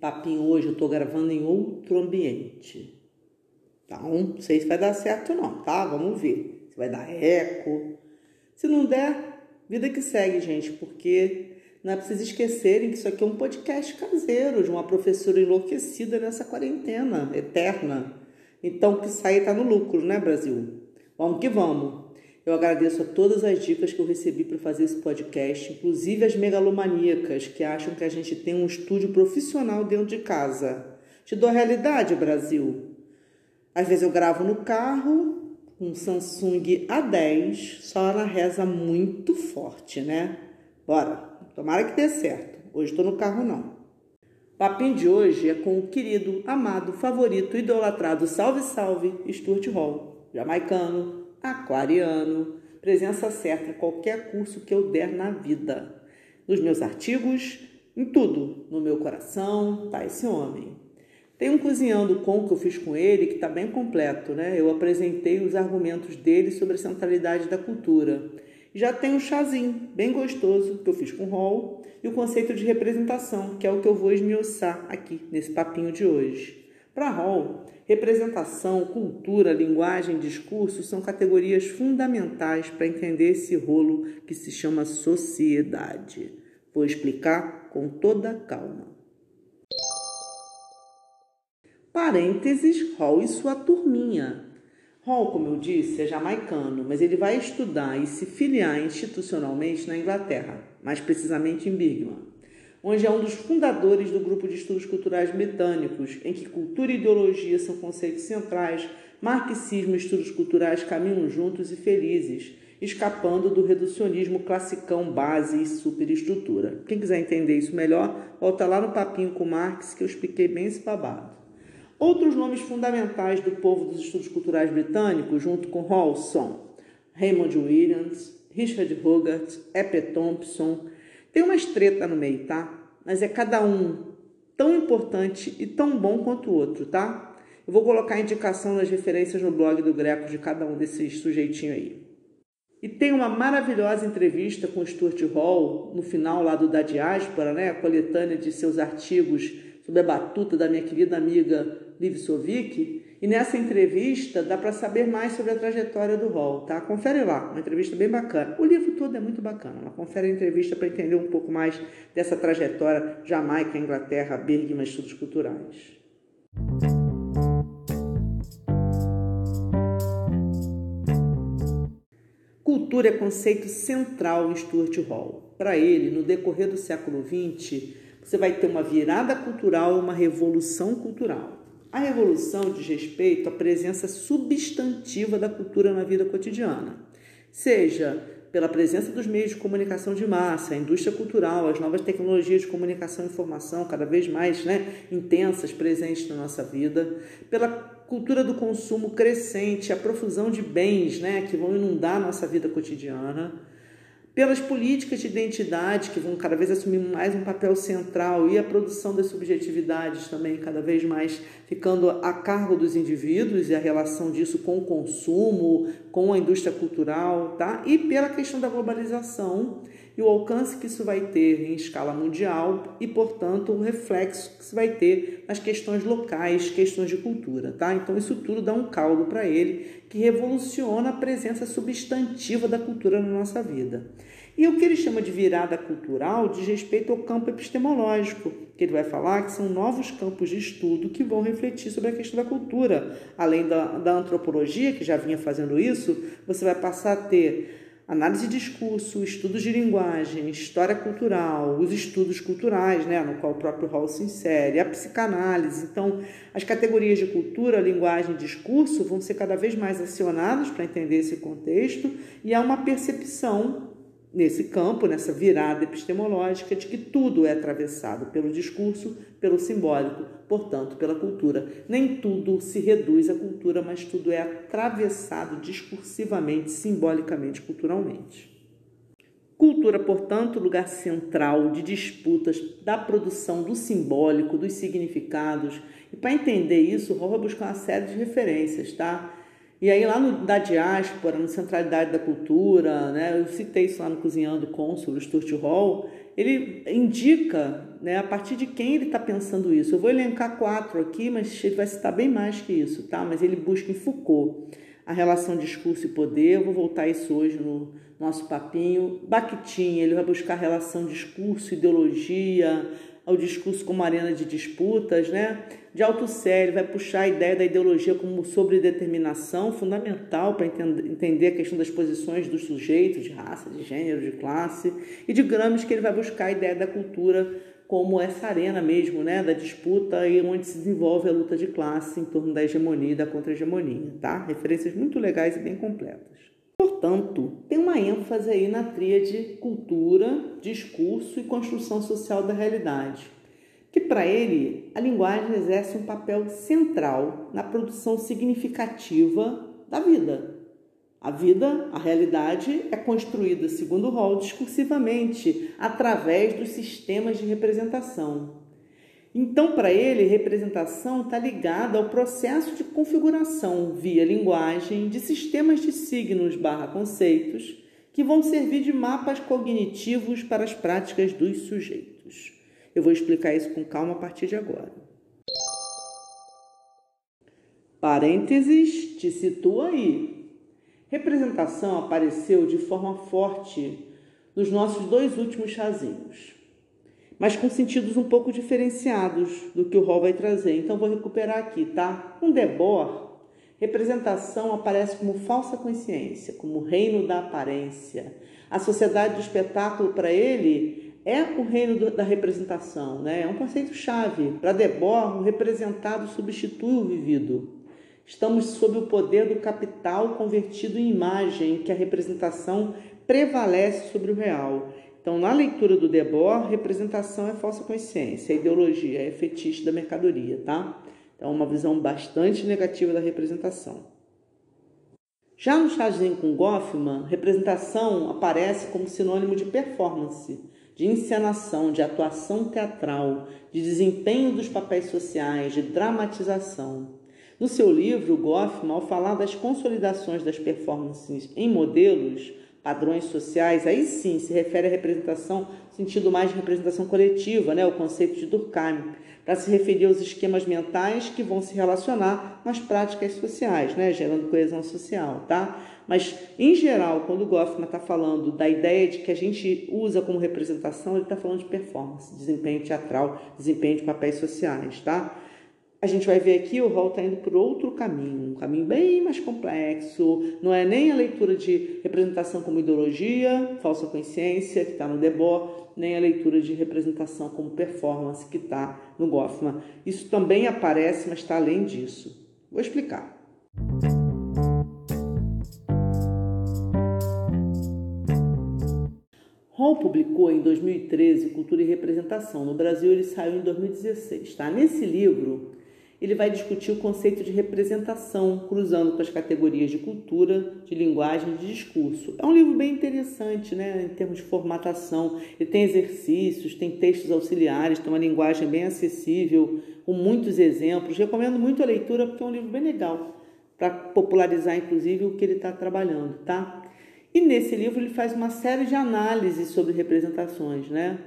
papinho hoje eu tô gravando em outro ambiente. Então, não sei se vai dar certo não, tá? Vamos ver. Se vai dar eco. Se não der, vida que segue, gente, porque não é preciso esquecerem que isso aqui é um podcast caseiro de uma professora enlouquecida nessa quarentena eterna. Então, que sai tá no lucro, né, Brasil? Vamos que vamos. Eu agradeço a todas as dicas que eu recebi para fazer esse podcast, inclusive as megalomaníacas que acham que a gente tem um estúdio profissional dentro de casa. Te dou a realidade, Brasil. Às vezes eu gravo no carro, um Samsung A10, só na reza muito forte, né? Bora, tomara que dê certo. Hoje estou no carro não. O papinho de hoje é com o querido, amado, favorito, idolatrado, salve, salve, Stuart Hall, jamaicano, aquariano, presença certa em qualquer curso que eu der na vida. Nos meus artigos, em tudo, no meu coração, tá esse homem. Tem um cozinhando com que eu fiz com ele que está bem completo, né? Eu apresentei os argumentos dele sobre a centralidade da cultura. Já tem um chazinho bem gostoso que eu fiz com Hall e o conceito de representação, que é o que eu vou esmiuçar aqui nesse papinho de hoje. Para Hall, representação, cultura, linguagem, discurso são categorias fundamentais para entender esse rolo que se chama sociedade. Vou explicar com toda calma. Parênteses, Hall e sua turminha. Hall, como eu disse, é jamaicano, mas ele vai estudar e se filiar institucionalmente na Inglaterra, mais precisamente em Birmingham onde é um dos fundadores do grupo de estudos culturais britânicos, em que cultura e ideologia são conceitos centrais, marxismo e estudos culturais caminham juntos e felizes, escapando do reducionismo classicão base e superestrutura. Quem quiser entender isso melhor, volta lá no papinho com Marx que eu expliquei bem esse babado. Outros nomes fundamentais do povo dos estudos culturais britânicos, junto com Hall, são Raymond Williams, Richard Hogarth, Epe Thompson, tem uma estreta no meio, tá? Mas é cada um tão importante e tão bom quanto o outro, tá? Eu vou colocar a indicação nas referências no blog do Greco de cada um desses sujeitinhos aí. E tem uma maravilhosa entrevista com Stuart Hall no final lá do da diáspora, né? A coletânea de seus artigos sobre a batuta da minha querida amiga Liv Sovic. E nessa entrevista dá para saber mais sobre a trajetória do Hall, tá? Confere lá, uma entrevista bem bacana. O livro todo é muito bacana, mas confere a entrevista para entender um pouco mais dessa trajetória Jamaica, Inglaterra, Bergman, estudos culturais. Cultura é conceito central em Stuart Hall. Para ele, no decorrer do século XX, você vai ter uma virada cultural, uma revolução cultural. A revolução diz respeito à presença substantiva da cultura na vida cotidiana, seja pela presença dos meios de comunicação de massa, a indústria cultural, as novas tecnologias de comunicação e informação cada vez mais né, intensas presentes na nossa vida, pela cultura do consumo crescente, a profusão de bens né, que vão inundar a nossa vida cotidiana pelas políticas de identidade que vão cada vez assumir mais um papel central e a produção das subjetividades também cada vez mais ficando a cargo dos indivíduos e a relação disso com o consumo, com a indústria cultural, tá? E pela questão da globalização e o alcance que isso vai ter em escala mundial e, portanto, o reflexo que isso vai ter nas questões locais, questões de cultura, tá? Então isso tudo dá um caldo para ele que revoluciona a presença substantiva da cultura na nossa vida. E o que ele chama de virada cultural diz respeito ao campo epistemológico, que ele vai falar que são novos campos de estudo que vão refletir sobre a questão da cultura. Além da, da antropologia, que já vinha fazendo isso, você vai passar a ter análise de discurso, estudos de linguagem, história cultural, os estudos culturais, né, no qual o próprio Hall se insere, a psicanálise. Então, as categorias de cultura, linguagem e discurso vão ser cada vez mais acionadas para entender esse contexto e há uma percepção nesse campo, nessa virada epistemológica de que tudo é atravessado pelo discurso, pelo simbólico, portanto, pela cultura. Nem tudo se reduz à cultura, mas tudo é atravessado discursivamente, simbolicamente, culturalmente. Cultura, portanto, lugar central de disputas da produção do simbólico, dos significados. E para entender isso, vai buscar uma série de referências, tá? E aí, lá no, da diáspora, no Centralidade da Cultura, né, eu citei isso lá no Cozinhando Com, sobre o Stuart Hall, ele indica né, a partir de quem ele está pensando isso. Eu vou elencar quatro aqui, mas ele vai citar bem mais que isso, tá? Mas ele busca em Foucault a relação discurso e poder, eu vou voltar isso hoje no nosso papinho. Bakhtin, ele vai buscar a relação discurso, ideologia, ao discurso como arena de disputas, né? De Althusser, ele vai puxar a ideia da ideologia como sobredeterminação, fundamental para entender a questão das posições dos sujeitos, de raça, de gênero, de classe. E de Gramsci, que ele vai buscar a ideia da cultura como essa arena mesmo, né, da disputa e onde se desenvolve a luta de classe em torno da hegemonia e da contra-hegemonia, tá? Referências muito legais e bem completas. Portanto, tem uma ênfase aí na tríade cultura, discurso e construção social da realidade, que para ele a linguagem exerce um papel central na produção significativa da vida, a vida, a realidade, é construída, segundo Hall, discursivamente, através dos sistemas de representação. Então, para ele, representação está ligada ao processo de configuração via linguagem de sistemas de signos barra conceitos que vão servir de mapas cognitivos para as práticas dos sujeitos. Eu vou explicar isso com calma a partir de agora. Parênteses, te situa aí. Representação apareceu de forma forte nos nossos dois últimos chazinhos, mas com sentidos um pouco diferenciados do que o Hall vai trazer. Então vou recuperar aqui, tá? Um Debord, representação aparece como falsa consciência, como reino da aparência. A sociedade do espetáculo para ele é o reino da representação, né? É um conceito chave. Para Debord, o representado substitui o vivido. Estamos sob o poder do capital convertido em imagem, que a representação prevalece sobre o real. Então, na leitura do Debord, representação é falsa consciência, ideologia é fetiche da mercadoria, tá? Então, uma visão bastante negativa da representação. Já no chazinho com Goffman, representação aparece como sinônimo de performance, de encenação, de atuação teatral, de desempenho dos papéis sociais, de dramatização. No seu livro, Goffman, ao falar das consolidações das performances em modelos, padrões sociais, aí sim se refere à representação, sentido mais de representação coletiva, né, o conceito de Durkheim, para se referir aos esquemas mentais que vão se relacionar com as práticas sociais, né, gerando coesão social, tá? Mas, em geral, quando o Goffman está falando da ideia de que a gente usa como representação, ele está falando de performance, desempenho teatral, desempenho de papéis sociais, tá? A gente vai ver aqui o Hall está indo por outro caminho, um caminho bem mais complexo. Não é nem a leitura de representação como ideologia, falsa consciência, que está no Debord, nem a leitura de representação como performance, que está no Goffman. Isso também aparece, mas está além disso. Vou explicar. Hall publicou em 2013 Cultura e Representação. No Brasil, ele saiu em 2016. Tá? Nesse livro, ele vai discutir o conceito de representação, cruzando com as categorias de cultura, de linguagem de discurso. É um livro bem interessante, né, em termos de formatação. Ele tem exercícios, tem textos auxiliares, tem uma linguagem bem acessível, com muitos exemplos. Recomendo muito a leitura porque é um livro bem legal para popularizar, inclusive, o que ele está trabalhando, tá? E nesse livro ele faz uma série de análises sobre representações, né?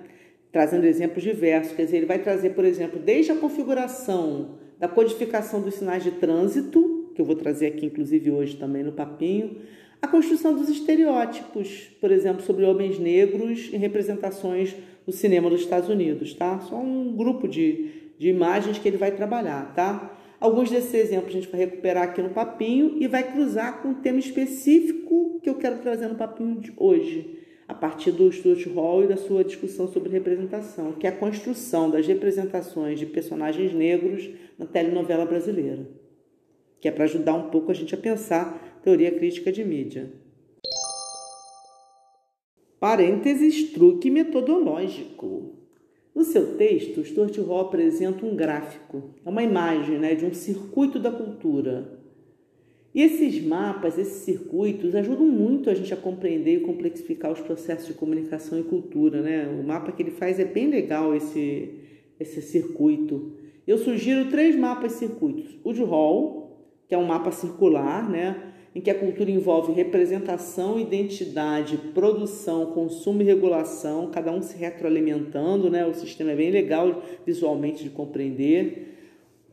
Trazendo exemplos diversos. Quer dizer, ele vai trazer, por exemplo, desde a configuração da codificação dos sinais de trânsito, que eu vou trazer aqui inclusive hoje também no papinho, a construção dos estereótipos, por exemplo, sobre homens negros em representações do cinema dos Estados Unidos, tá? Só um grupo de, de imagens que ele vai trabalhar, tá? Alguns desses exemplos a gente vai recuperar aqui no papinho e vai cruzar com um tema específico que eu quero trazer no papinho de hoje a partir do Stuart Hall e da sua discussão sobre representação, que é a construção das representações de personagens negros na telenovela brasileira, que é para ajudar um pouco a gente a pensar teoria crítica de mídia. Parênteses, truque metodológico. No seu texto, Stuart Hall apresenta um gráfico, é uma imagem né, de um circuito da cultura. E esses mapas, esses circuitos, ajudam muito a gente a compreender e complexificar os processos de comunicação e cultura. Né? O mapa que ele faz é bem legal, esse, esse circuito. Eu sugiro três mapas circuitos. O de Hall, que é um mapa circular, né? em que a cultura envolve representação, identidade, produção, consumo e regulação, cada um se retroalimentando, né? O sistema é bem legal visualmente de compreender.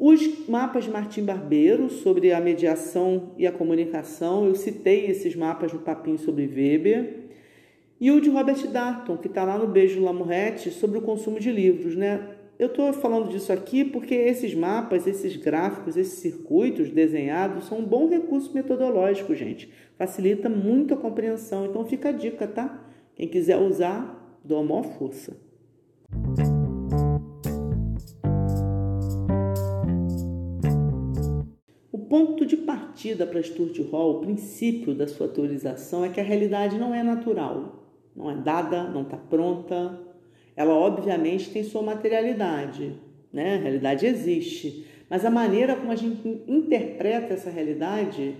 Os mapas de Martim Barbeiro sobre a mediação e a comunicação, eu citei esses mapas no papinho sobre Weber. E o de Robert Darton, que está lá no Beijo Lamorrete, sobre o consumo de livros, né? Eu estou falando disso aqui porque esses mapas, esses gráficos, esses circuitos desenhados são um bom recurso metodológico, gente. Facilita muito a compreensão. Então fica a dica, tá? Quem quiser usar, dou a maior força. O ponto de partida para Stuart Hall, o princípio da sua teorização, é que a realidade não é natural, não é dada, não está pronta, ela obviamente tem sua materialidade, né? A realidade existe, mas a maneira como a gente interpreta essa realidade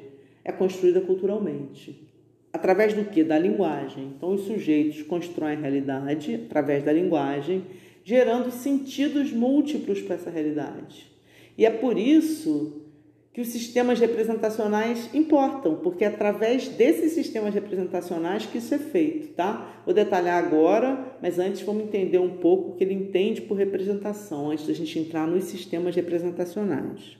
é construída culturalmente. Através do que? Da linguagem. Então, os sujeitos constroem a realidade através da linguagem, gerando sentidos múltiplos para essa realidade. E é por isso que os sistemas representacionais importam, porque é através desses sistemas representacionais que isso é feito, tá? Vou detalhar agora, mas antes vamos entender um pouco o que ele entende por representação, antes da gente entrar nos sistemas representacionais.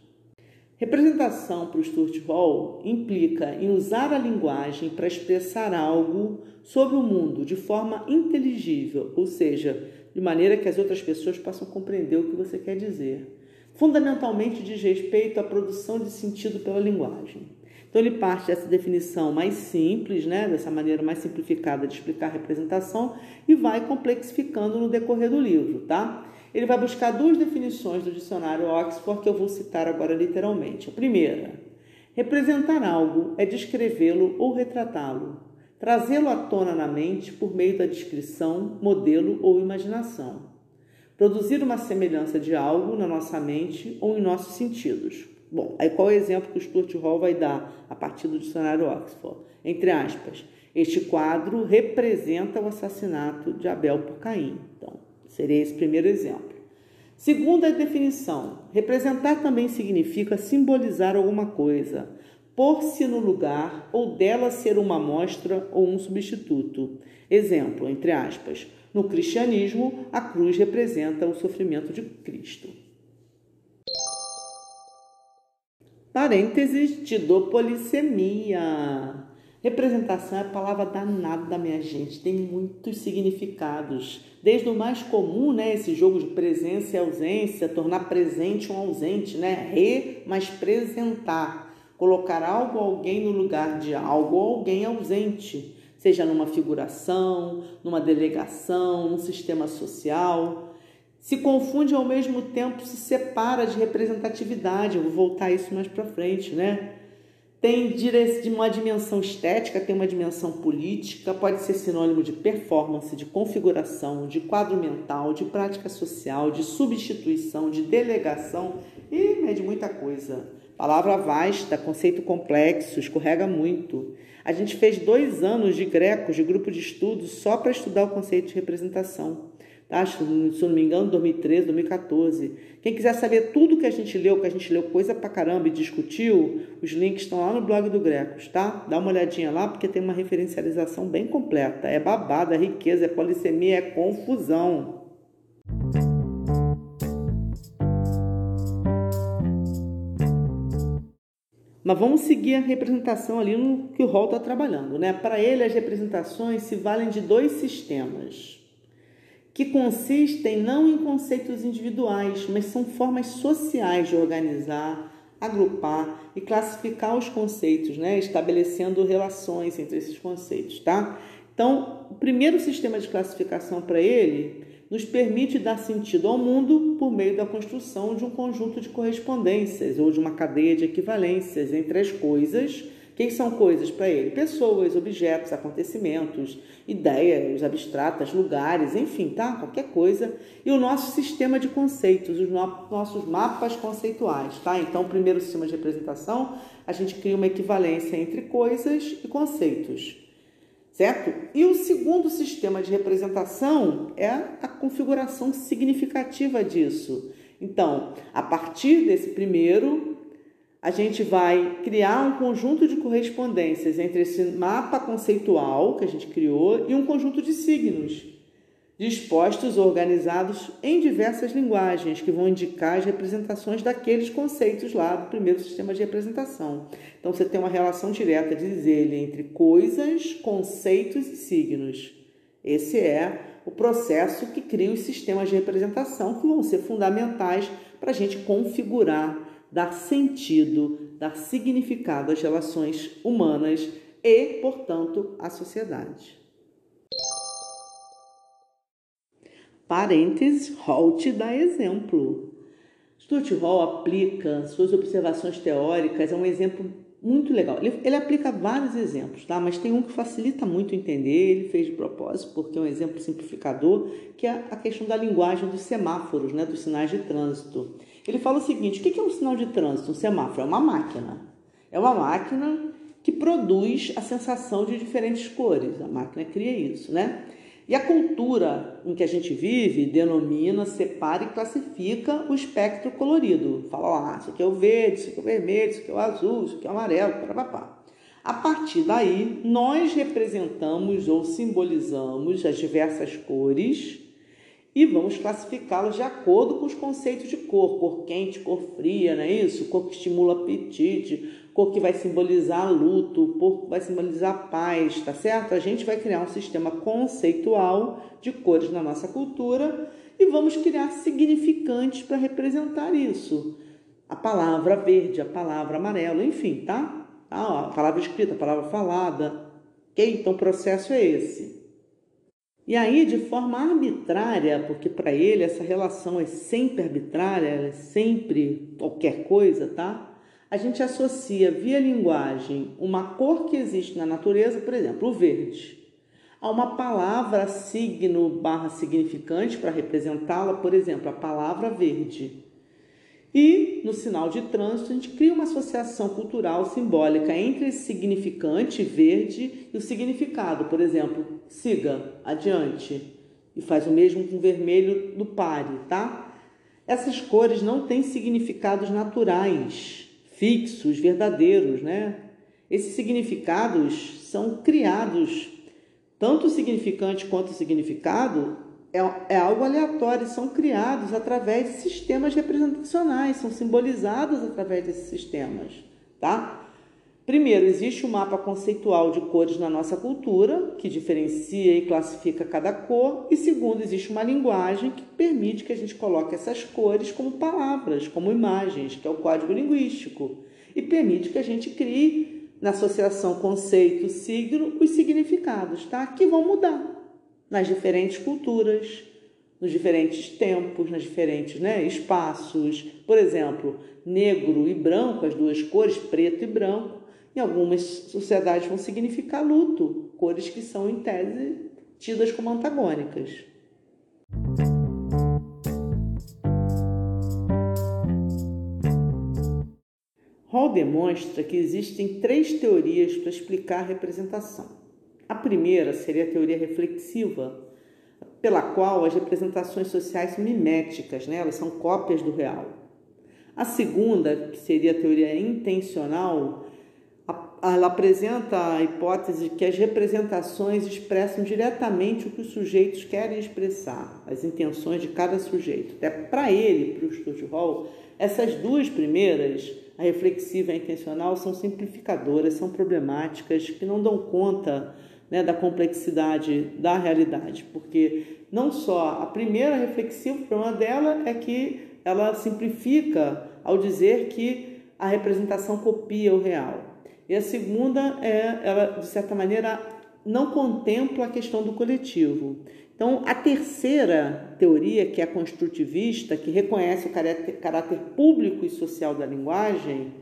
Representação para o Stuart Hall implica em usar a linguagem para expressar algo sobre o mundo de forma inteligível, ou seja, de maneira que as outras pessoas possam compreender o que você quer dizer fundamentalmente diz respeito à produção de sentido pela linguagem. Então ele parte dessa definição mais simples, né, dessa maneira mais simplificada de explicar a representação e vai complexificando no decorrer do livro, tá? Ele vai buscar duas definições do dicionário Oxford que eu vou citar agora literalmente. A primeira, representar algo é descrevê-lo ou retratá-lo, trazê-lo à tona na mente por meio da descrição, modelo ou imaginação produzir uma semelhança de algo na nossa mente ou em nossos sentidos. Bom, aí qual é o exemplo que o Stuart Hall vai dar a partir do dicionário Oxford? Entre aspas, este quadro representa o assassinato de Abel por Caim. Então, seria esse primeiro exemplo. Segunda definição, representar também significa simbolizar alguma coisa, pôr-se no lugar ou dela ser uma amostra ou um substituto. Exemplo, entre aspas, no cristianismo, a cruz representa o sofrimento de Cristo. Parênteses, te dou polissemia. Representação é a palavra danada, minha gente. Tem muitos significados. Desde o mais comum, né? Esse jogo de presença e ausência, tornar presente um ausente, né? Re, mas presentar. Colocar algo ou alguém no lugar de algo ou alguém ausente seja numa figuração, numa delegação, num sistema social. Se confunde ao mesmo tempo se separa de representatividade. Eu vou voltar a isso mais para frente, né? Tem uma dimensão estética, tem uma dimensão política, pode ser sinônimo de performance, de configuração, de quadro mental, de prática social, de substituição, de delegação e é de muita coisa. Palavra vasta, conceito complexo, escorrega muito. A gente fez dois anos de grecos, de grupo de estudos, só para estudar o conceito de representação. Tá? Se não me engano, 2013, 2014. Quem quiser saber tudo que a gente leu, que a gente leu coisa pra caramba e discutiu, os links estão lá no blog do Grecos, tá? Dá uma olhadinha lá, porque tem uma referencialização bem completa. É babada, é riqueza, é polissemia, é confusão. Mas vamos seguir a representação ali no que o Hall está trabalhando. Né? Para ele, as representações se valem de dois sistemas, que consistem não em conceitos individuais, mas são formas sociais de organizar, agrupar e classificar os conceitos, né? estabelecendo relações entre esses conceitos. Tá? Então, o primeiro sistema de classificação para ele nos permite dar sentido ao mundo por meio da construção de um conjunto de correspondências ou de uma cadeia de equivalências entre as coisas que são coisas para ele? Pessoas, objetos, acontecimentos, ideias abstratas, lugares, enfim, tá? Qualquer coisa. E o nosso sistema de conceitos, os no nossos mapas conceituais, tá? Então, o primeiro sistema de representação, a gente cria uma equivalência entre coisas e conceitos, certo? E o segundo sistema de representação é a configuração significativa disso. Então, a partir desse primeiro, a gente vai criar um conjunto de correspondências entre esse mapa conceitual que a gente criou e um conjunto de signos dispostos organizados em diversas linguagens que vão indicar as representações daqueles conceitos lá do primeiro sistema de representação. Então você tem uma relação direta, diz ele, entre coisas, conceitos e signos. Esse é o processo que cria os sistemas de representação que vão ser fundamentais para a gente configurar dar sentido, dar significado às relações humanas e, portanto, à sociedade. Parênteses, Hall te dá exemplo. Stuart Hall aplica suas observações teóricas, é um exemplo muito legal. Ele, ele, aplica vários exemplos, tá? mas tem um que facilita muito entender, ele fez de propósito, porque é um exemplo simplificador, que é a questão da linguagem dos semáforos, né? dos sinais de trânsito. Ele fala o seguinte: o que é um sinal de trânsito? Um semáforo é uma máquina. É uma máquina que produz a sensação de diferentes cores. A máquina cria isso, né? E a cultura em que a gente vive denomina, separa e classifica o espectro colorido. Fala, ah, isso aqui é o verde, isso aqui é o vermelho, isso aqui é o azul, isso aqui é o amarelo, papapá. A partir daí, nós representamos ou simbolizamos as diversas cores e vamos classificá-los de acordo com os conceitos de cor, cor quente, cor fria, não é isso? Cor que estimula apetite, cor que vai simbolizar luto, cor que vai simbolizar paz, tá certo? A gente vai criar um sistema conceitual de cores na nossa cultura e vamos criar significantes para representar isso. A palavra verde, a palavra amarelo, enfim, tá? A palavra escrita, a palavra falada. Ok? Então o processo é esse. E aí, de forma arbitrária, porque para ele essa relação é sempre arbitrária, é sempre qualquer coisa, tá? A gente associa via linguagem uma cor que existe na natureza, por exemplo, o verde, a uma palavra signo barra significante para representá-la, por exemplo, a palavra verde. E no sinal de trânsito, a gente cria uma associação cultural simbólica entre esse significante verde e o significado. Por exemplo, siga, adiante. E faz o mesmo com o vermelho do pare, tá? Essas cores não têm significados naturais, fixos, verdadeiros, né? Esses significados são criados, tanto o significante quanto o significado é, é algo aleatório, são criados através de sistemas representacionais, são simbolizados através desses sistemas, tá? Primeiro, existe um mapa conceitual de cores na nossa cultura, que diferencia e classifica cada cor, e segundo, existe uma linguagem que permite que a gente coloque essas cores como palavras, como imagens, que é o código linguístico, e permite que a gente crie na associação conceito, signo, os significados, tá? Que vão mudar nas diferentes culturas, nos diferentes tempos, nas diferentes né, espaços. Por exemplo, negro e branco, as duas cores, preto e branco, em algumas sociedades vão significar luto, cores que são, em tese, tidas como antagônicas. Hall demonstra que existem três teorias para explicar a representação. A primeira seria a teoria reflexiva, pela qual as representações sociais são miméticas, né? elas são cópias do real. A segunda, que seria a teoria intencional, ela apresenta a hipótese de que as representações expressam diretamente o que os sujeitos querem expressar, as intenções de cada sujeito. É para ele, para o Stuart Hall, essas duas primeiras, a reflexiva e a intencional, são simplificadoras, são problemáticas, que não dão conta né, da complexidade da realidade, porque não só a primeira reflexiva, o problema dela é que ela simplifica ao dizer que a representação copia o real. E a segunda é, ela de certa maneira não contempla a questão do coletivo. Então, a terceira teoria, que é a construtivista, que reconhece o caráter, caráter público e social da linguagem,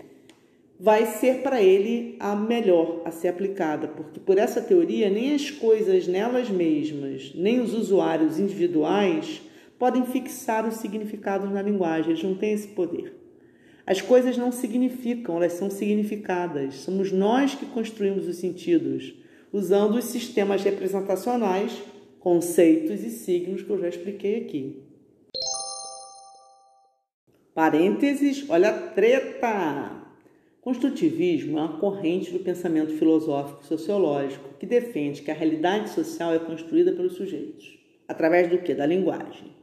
vai ser para ele a melhor a ser aplicada, porque por essa teoria nem as coisas nelas mesmas, nem os usuários individuais podem fixar os significados na linguagem, eles não têm esse poder. As coisas não significam, elas são significadas. Somos nós que construímos os sentidos, usando os sistemas representacionais, conceitos e signos que eu já expliquei aqui. Parênteses, olha a treta! Construtivismo é uma corrente do pensamento filosófico sociológico que defende que a realidade social é construída pelos sujeitos, através do que? Da linguagem.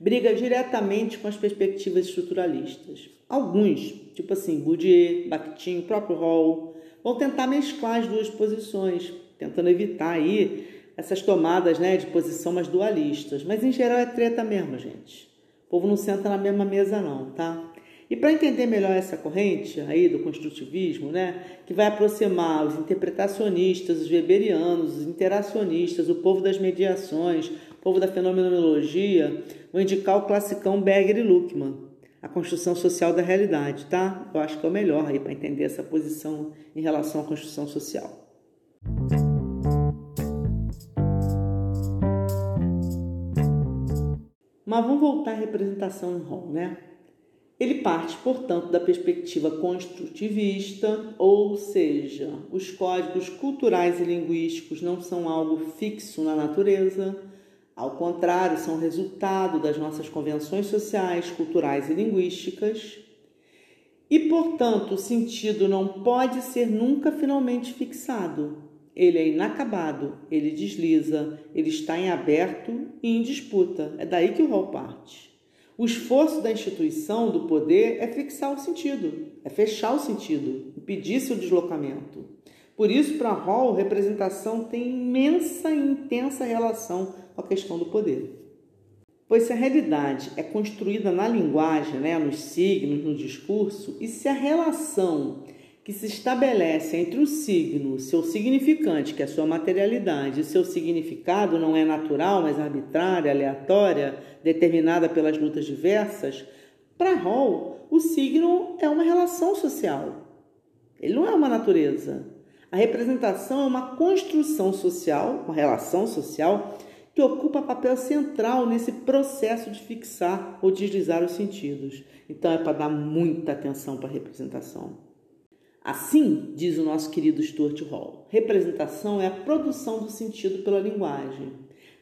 Briga diretamente com as perspectivas estruturalistas. Alguns, tipo assim, Bourdieu, Bakhtin, próprio Hall, vão tentar mesclar as duas posições, tentando evitar aí essas tomadas né, de posição mais dualistas. Mas em geral é treta mesmo, gente. O povo não senta na mesma mesa não, tá? E para entender melhor essa corrente aí do construtivismo, né, que vai aproximar os interpretacionistas, os weberianos, os interacionistas, o povo das mediações, o povo da fenomenologia, vou indicar o classicão Berger e Luckmann, a construção social da realidade, tá? Eu acho que é o melhor aí para entender essa posição em relação à construção social. Mas vamos voltar à representação em rol, né? Ele parte, portanto, da perspectiva construtivista, ou seja, os códigos culturais e linguísticos não são algo fixo na natureza, ao contrário, são resultado das nossas convenções sociais, culturais e linguísticas. E, portanto, o sentido não pode ser nunca finalmente fixado. Ele é inacabado, ele desliza, ele está em aberto e em disputa. É daí que o rol parte. O esforço da instituição do poder é fixar o sentido, é fechar o sentido, impedir seu deslocamento. Por isso, para Hall, representação tem imensa e intensa relação a questão do poder. Pois se a realidade é construída na linguagem, né, nos signos, no discurso, e se a relação que se estabelece entre o signo, seu significante, que é a sua materialidade, e seu significado não é natural, mas arbitrária, aleatória, determinada pelas lutas diversas, para Hall, o signo é uma relação social. Ele não é uma natureza. A representação é uma construção social, uma relação social, que ocupa papel central nesse processo de fixar ou deslizar os sentidos. Então é para dar muita atenção para a representação. Assim, diz o nosso querido Stuart Hall, representação é a produção do sentido pela linguagem.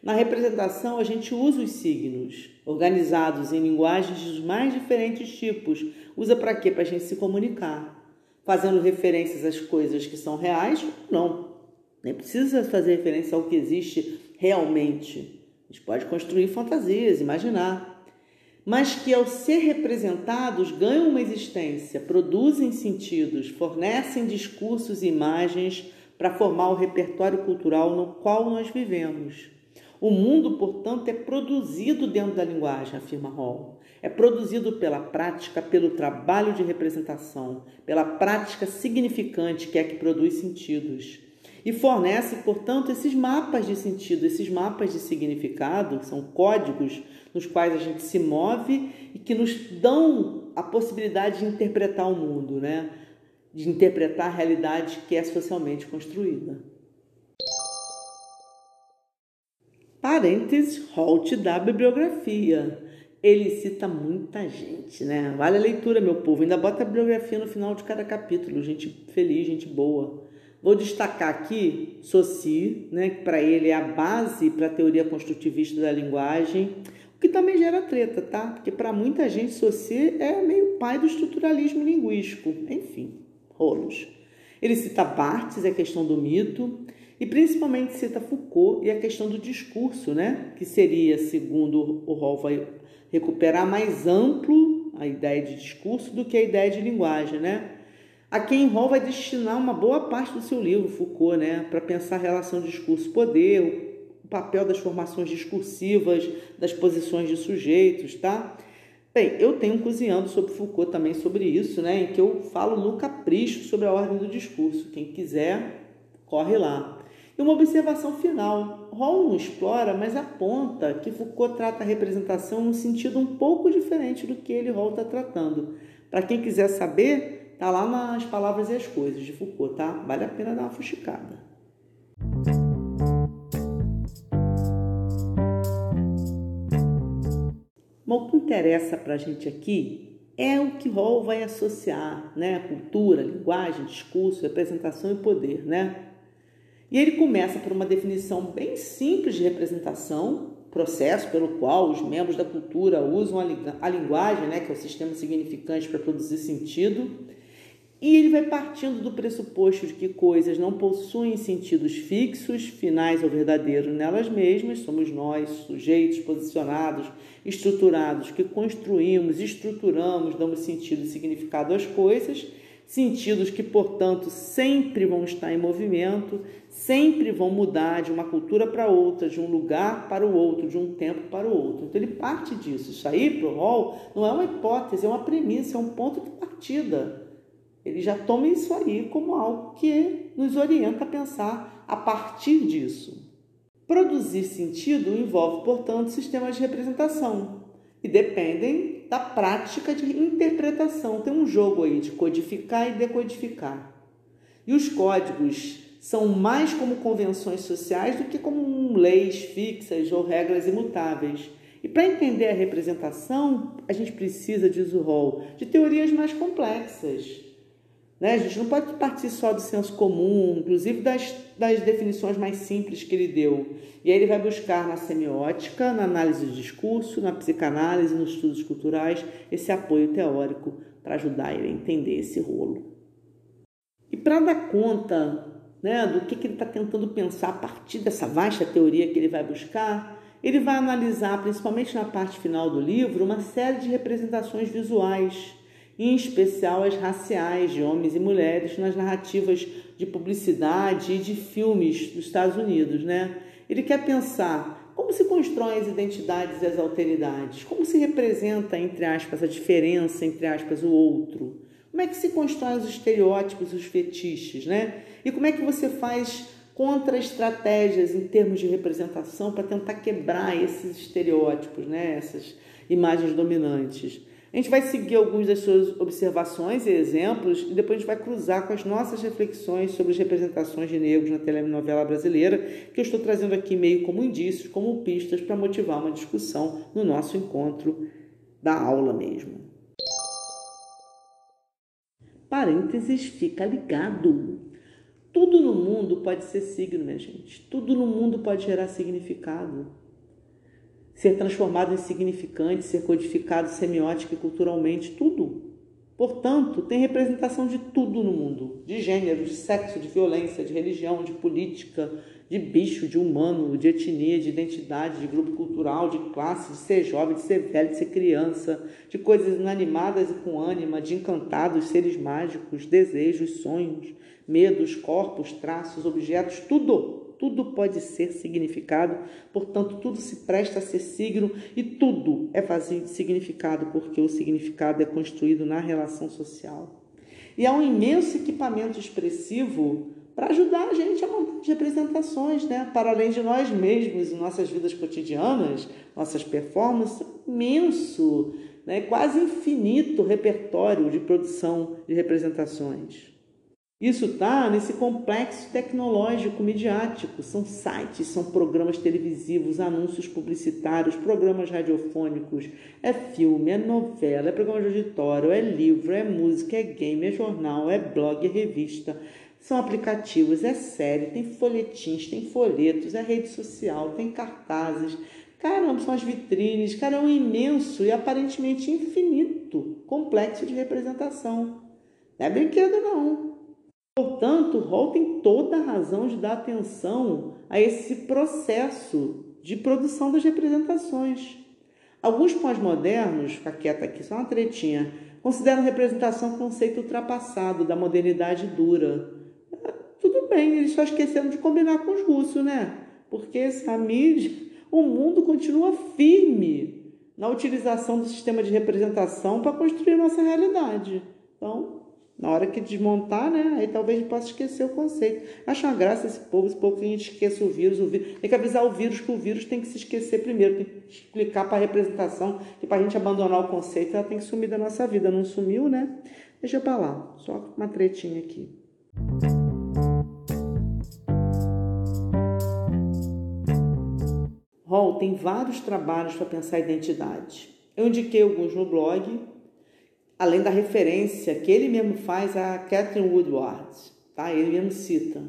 Na representação, a gente usa os signos, organizados em linguagens dos mais diferentes tipos. Usa para quê? Para a gente se comunicar, fazendo referências às coisas que são reais ou não. Nem precisa fazer referência ao que existe realmente. A gente pode construir fantasias, imaginar mas que, ao ser representados, ganham uma existência, produzem sentidos, fornecem discursos e imagens para formar o repertório cultural no qual nós vivemos. O mundo, portanto, é produzido dentro da linguagem, afirma Hall. É produzido pela prática, pelo trabalho de representação, pela prática significante que é que produz sentidos e fornece, portanto, esses mapas de sentido, esses mapas de significado, que são códigos nos quais a gente se move e que nos dão a possibilidade de interpretar o mundo, né? de interpretar a realidade que é socialmente construída. Parênteses, Holt da bibliografia. Ele cita muita gente, né? Vale a leitura, meu povo. Ainda bota a bibliografia no final de cada capítulo. Gente feliz, gente boa. Vou destacar aqui Saussure, né, que para ele é a base para a teoria construtivista da linguagem, o que também gera treta, tá? Porque para muita gente Saussure é meio pai do estruturalismo linguístico. Enfim, rolos. Ele cita Barthes, a questão do mito, e principalmente cita Foucault e a questão do discurso, né? que seria, segundo o Hall, vai recuperar mais amplo a ideia de discurso do que a ideia de linguagem, né? A quem Hall vai destinar uma boa parte do seu livro, Foucault, né, para pensar a relação discurso-poder, o papel das formações discursivas, das posições de sujeitos, tá? Bem, eu tenho um cozinhando sobre Foucault também sobre isso, né, em que eu falo no capricho sobre a ordem do discurso. Quem quiser, corre lá. E uma observação final. Hall não explora, mas aponta que Foucault trata a representação num sentido um pouco diferente do que ele, Hall, está tratando. Para quem quiser saber, Tá lá nas Palavras e as Coisas de Foucault, tá? Vale a pena dar uma fuxicada. Mas o que interessa para a gente aqui é o que Hall vai associar, né? Cultura, linguagem, discurso, representação e poder, né? E ele começa por uma definição bem simples de representação, processo pelo qual os membros da cultura usam a, linguagem, né, que é o sistema significante para produzir sentido, e ele vai partindo do pressuposto de que coisas não possuem sentidos fixos, finais ou verdadeiros nelas mesmas, somos nós, sujeitos posicionados, estruturados, que construímos, estruturamos, damos sentido e significado às coisas sentidos que, portanto, sempre vão estar em movimento, sempre vão mudar de uma cultura para outra, de um lugar para o outro, de um tempo para o outro. Então ele parte disso. Isso aí, para o Hall, não é uma hipótese, é uma premissa, é um ponto de partida. Ele já toma isso aí como algo que nos orienta a pensar a partir disso. Produzir sentido envolve, portanto, sistemas de representação e dependem da prática de interpretação. Tem um jogo aí de codificar e decodificar. E os códigos são mais como convenções sociais do que como leis fixas ou regras imutáveis. E para entender a representação, a gente precisa, diz o Hall, de teorias mais complexas. Né? A gente não pode partir só do senso comum, inclusive das, das definições mais simples que ele deu. E aí ele vai buscar na semiótica, na análise de discurso, na psicanálise, nos estudos culturais, esse apoio teórico para ajudar ele a entender esse rolo. E para dar conta né, do que, que ele está tentando pensar a partir dessa vasta teoria que ele vai buscar, ele vai analisar, principalmente na parte final do livro, uma série de representações visuais em especial as raciais de homens e mulheres nas narrativas de publicidade e de filmes dos Estados Unidos, né? Ele quer pensar como se constroem as identidades e as alteridades, como se representa, entre aspas, a diferença, entre aspas, o outro. Como é que se constroem os estereótipos, os fetiches, né? E como é que você faz contra-estratégias em termos de representação para tentar quebrar esses estereótipos, né? Essas imagens dominantes. A gente vai seguir algumas das suas observações e exemplos e depois a gente vai cruzar com as nossas reflexões sobre as representações de negros na telenovela brasileira, que eu estou trazendo aqui meio como indícios, como pistas para motivar uma discussão no nosso encontro da aula mesmo. Parênteses, fica ligado. Tudo no mundo pode ser signo, minha gente. Tudo no mundo pode gerar significado ser transformado em significante, ser codificado semiótica e culturalmente, tudo. Portanto, tem representação de tudo no mundo: de gênero, de sexo, de violência, de religião, de política, de bicho, de humano, de etnia, de identidade, de grupo cultural, de classe, de ser jovem, de ser velho, de ser criança, de coisas inanimadas e com ânima, de encantados, seres mágicos, desejos, sonhos, medos, corpos, traços, objetos, tudo tudo pode ser significado, portanto, tudo se presta a ser signo e tudo é vazio de significado, porque o significado é construído na relação social. E há um imenso equipamento expressivo para ajudar a gente a montar as representações, né? Para além de nós mesmos e nossas vidas cotidianas, nossas performances, imenso, né? quase infinito repertório de produção de representações. Isso está nesse complexo tecnológico midiático. São sites, são programas televisivos, anúncios publicitários, programas radiofônicos, é filme, é novela, é programa de auditório, é livro, é música, é game, é jornal, é blog, é revista. São aplicativos, é série, tem folhetins, tem folhetos, é rede social, tem cartazes. Caramba, são as vitrines, cara, é um imenso e aparentemente infinito complexo de representação. Não é brinquedo, não. Portanto, Hall tem toda a razão de dar atenção a esse processo de produção das representações. Alguns pós-modernos, fica quieta aqui, só uma tretinha, consideram representação um conceito ultrapassado da modernidade dura. É, tudo bem, eles só esqueceram de combinar com os russos, né? Porque essa mídia, o mundo continua firme na utilização do sistema de representação para construir nossa realidade. Então, na hora que desmontar, né? Aí talvez possa esquecer o conceito. Acho uma graça esse povo, esse povo que a gente esqueça o vírus, o vírus. Tem que avisar o vírus que o vírus tem que se esquecer primeiro, tem que explicar para a representação que para a gente abandonar o conceito, ela tem que sumir da nossa vida. Não sumiu, né? Deixa pra lá, só uma tretinha aqui. Hall tem vários trabalhos para pensar a identidade. Eu indiquei alguns no blog, além da referência que ele mesmo faz a Catherine Woodward, tá? Ele mesmo cita.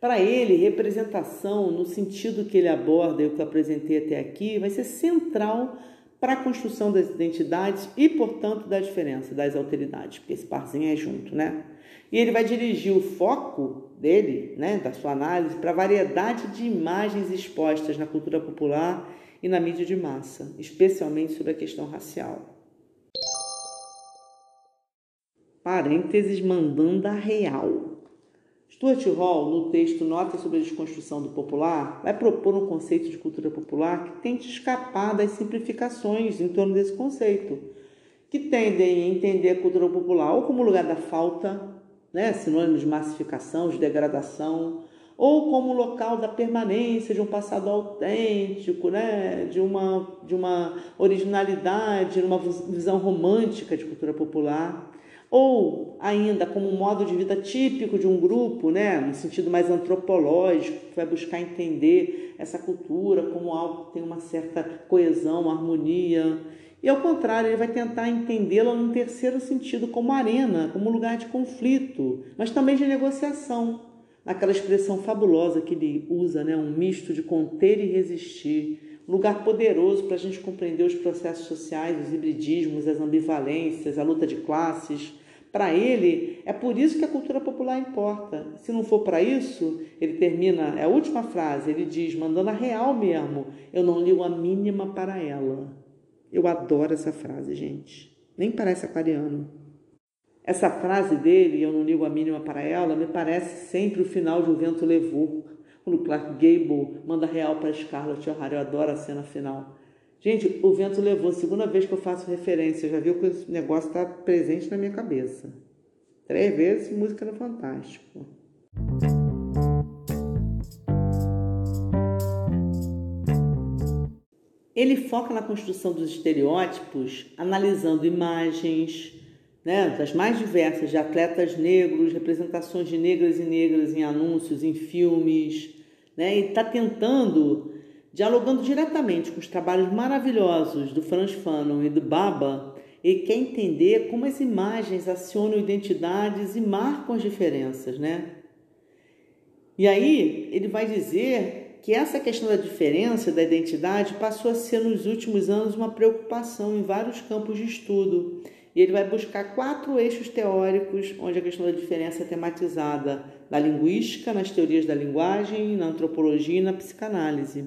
Para ele, representação, no sentido que ele aborda e o que eu apresentei até aqui, vai ser central para a construção das identidades e, portanto, da diferença, das alteridades, porque esse parzinho é junto, né? E ele vai dirigir o foco dele, né, da sua análise, para a variedade de imagens expostas na cultura popular e na mídia de massa, especialmente sobre a questão racial. Parênteses mandando a real. Stuart Hall, no texto Notas sobre a Desconstrução do Popular, vai propor um conceito de cultura popular que tente escapar das simplificações em torno desse conceito, que tendem a entender a cultura popular ou como lugar da falta, né, sinônimo de massificação, de degradação, ou como local da permanência de um passado autêntico, né, de, uma, de uma originalidade, uma visão romântica de cultura popular ou ainda como um modo de vida típico de um grupo, né, no sentido mais antropológico, que vai buscar entender essa cultura como algo que tem uma certa coesão, harmonia. E ao contrário, ele vai tentar entendê-la num terceiro sentido, como arena, como lugar de conflito, mas também de negociação, naquela expressão fabulosa que ele usa, né, um misto de conter e resistir, lugar poderoso para a gente compreender os processos sociais, os hibridismos, as ambivalências, a luta de classes para ele, é por isso que a cultura popular importa. Se não for para isso, ele termina, é a última frase, ele diz, mandando a real mesmo, eu não ligo a mínima para ela. Eu adoro essa frase, gente. Nem parece aquariano. Essa frase dele, eu não ligo a mínima para ela, me parece sempre o final de O Vento Levou, quando Clark Gable manda real para Scarlett O'Hara. Eu adoro a cena final. Gente, o vento levou, segunda vez que eu faço referência, já viu que esse negócio está presente na minha cabeça. Três vezes, música era fantástico. Ele foca na construção dos estereótipos, analisando imagens né, das mais diversas de atletas negros, representações de negras e negras em anúncios, em filmes, né, e está tentando Dialogando diretamente com os trabalhos maravilhosos do Franz Fanon e do Baba, ele quer entender como as imagens acionam identidades e marcam as diferenças, né? E aí ele vai dizer que essa questão da diferença, da identidade, passou a ser nos últimos anos uma preocupação em vários campos de estudo. E ele vai buscar quatro eixos teóricos onde a questão da diferença é tematizada: na linguística, nas teorias da linguagem, na antropologia e na psicanálise.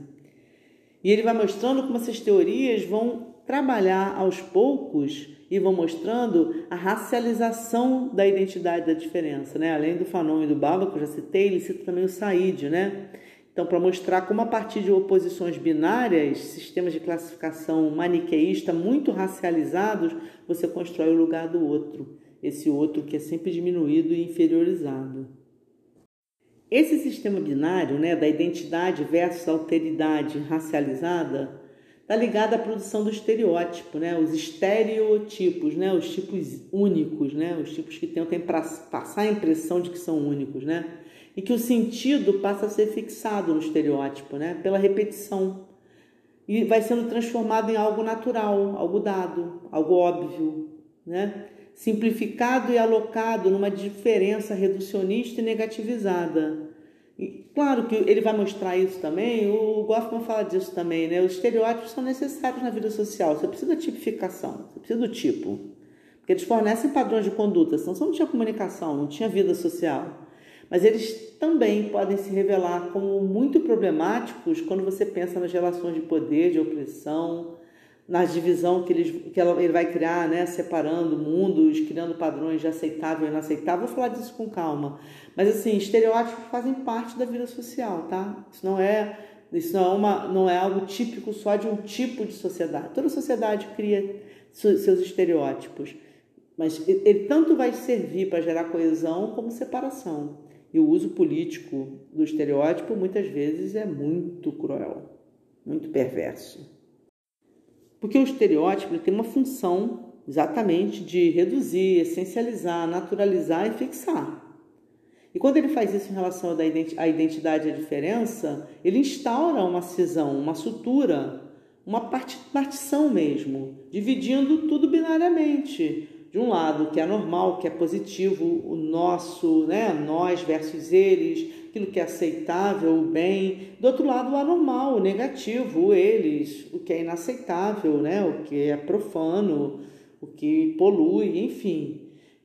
E ele vai mostrando como essas teorias vão trabalhar aos poucos e vão mostrando a racialização da identidade da diferença, né? Além do Fanon e do Baba, que eu já citei, ele cita também o Said, né? Então, para mostrar como a partir de oposições binárias, sistemas de classificação maniqueísta muito racializados, você constrói o lugar do outro, esse outro que é sempre diminuído e inferiorizado. Esse sistema binário, né, da identidade versus alteridade racializada, está ligado à produção do estereótipo, né, os estereotipos, né, os tipos únicos, né, os tipos que tentam passar a impressão de que são únicos, né, e que o sentido passa a ser fixado no estereótipo, né, pela repetição e vai sendo transformado em algo natural, algo dado, algo óbvio, né simplificado e alocado numa diferença reducionista e negativizada. E, claro que ele vai mostrar isso também, o Goffman fala disso também, né? Os estereótipos são necessários na vida social, você precisa da tipificação, você precisa do tipo. Porque eles fornecem padrões de conduta, senão você não tinha comunicação, não tinha vida social. Mas eles também podem se revelar como muito problemáticos quando você pensa nas relações de poder, de opressão, na divisão que, ele, que ele vai criar, né, separando mundos, criando padrões de aceitável e inaceitável. Vou falar disso com calma. Mas assim, estereótipos fazem parte da vida social, tá? Isso não é isso não é, uma, não é algo típico só de um tipo de sociedade. Toda sociedade cria seus estereótipos, mas ele tanto vai servir para gerar coesão como separação. E o uso político do estereótipo muitas vezes é muito cruel, muito perverso. Porque o estereótipo tem uma função exatamente de reduzir, essencializar, naturalizar e fixar. E quando ele faz isso em relação à identidade e à diferença, ele instaura uma cisão, uma sutura, uma partição mesmo, dividindo tudo binariamente. De um lado, que é normal, que é positivo, o nosso, né, nós versus eles, aquilo que é aceitável, o bem. Do outro lado, o anormal, o negativo, eles, o que é inaceitável, né, o que é profano, o que polui, enfim.